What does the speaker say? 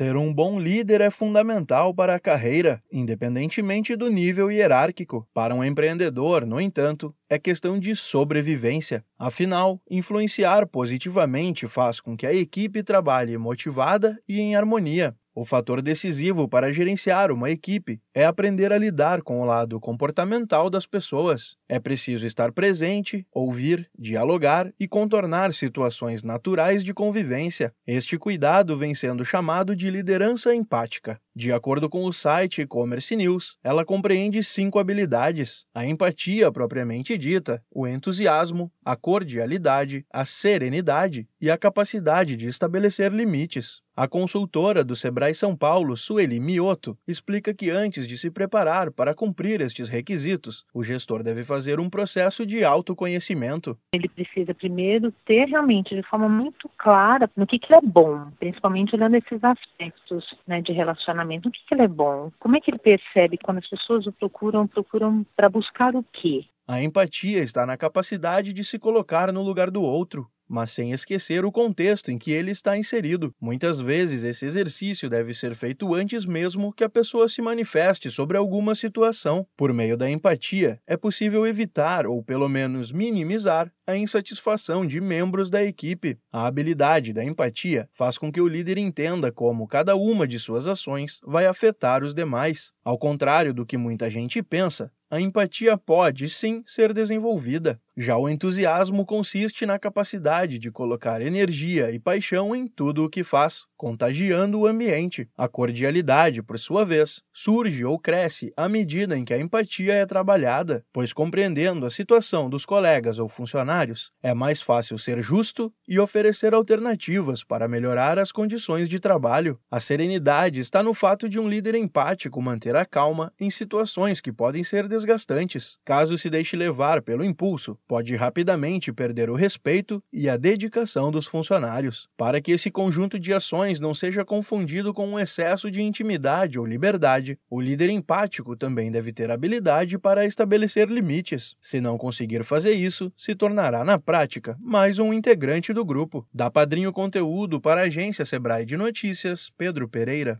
Ser um bom líder é fundamental para a carreira, independentemente do nível hierárquico. Para um empreendedor, no entanto, é questão de sobrevivência. Afinal, influenciar positivamente faz com que a equipe trabalhe motivada e em harmonia. O fator decisivo para gerenciar uma equipe é aprender a lidar com o lado comportamental das pessoas. É preciso estar presente, ouvir, dialogar e contornar situações naturais de convivência. Este cuidado vem sendo chamado de liderança empática. De acordo com o site E-Commerce News, ela compreende cinco habilidades: a empatia propriamente dita, o entusiasmo, a cordialidade, a serenidade e a capacidade de estabelecer limites. A consultora do Sebrae São Paulo, Sueli Mioto, explica que antes de se preparar para cumprir estes requisitos, o gestor deve fazer um processo de autoconhecimento. Ele precisa primeiro ter realmente de forma muito clara no que, que é bom, principalmente olhando esses aspectos né, de relacionamento. No que, que ele é bom? Como é que ele percebe quando as pessoas o procuram, procuram para buscar o quê? A empatia está na capacidade de se colocar no lugar do outro, mas sem esquecer o contexto em que ele está inserido. Muitas vezes esse exercício deve ser feito antes mesmo que a pessoa se manifeste sobre alguma situação. Por meio da empatia, é possível evitar ou pelo menos minimizar a insatisfação de membros da equipe. A habilidade da empatia faz com que o líder entenda como cada uma de suas ações vai afetar os demais. Ao contrário do que muita gente pensa, a empatia pode sim ser desenvolvida. Já o entusiasmo consiste na capacidade de colocar energia e paixão em tudo o que faz, contagiando o ambiente. A cordialidade, por sua vez, surge ou cresce à medida em que a empatia é trabalhada, pois compreendendo a situação dos colegas ou funcionários, é mais fácil ser justo e oferecer alternativas para melhorar as condições de trabalho. A serenidade está no fato de um líder empático manter a calma em situações que podem ser desgastantes. Caso se deixe levar pelo impulso, pode rapidamente perder o respeito e a dedicação dos funcionários. Para que esse conjunto de ações não seja confundido com um excesso de intimidade ou liberdade, o líder empático também deve ter habilidade para estabelecer limites. Se não conseguir fazer isso, se tornará na prática mais um integrante do grupo. Da Padrinho Conteúdo para a agência Sebrae de Notícias, Pedro Pereira.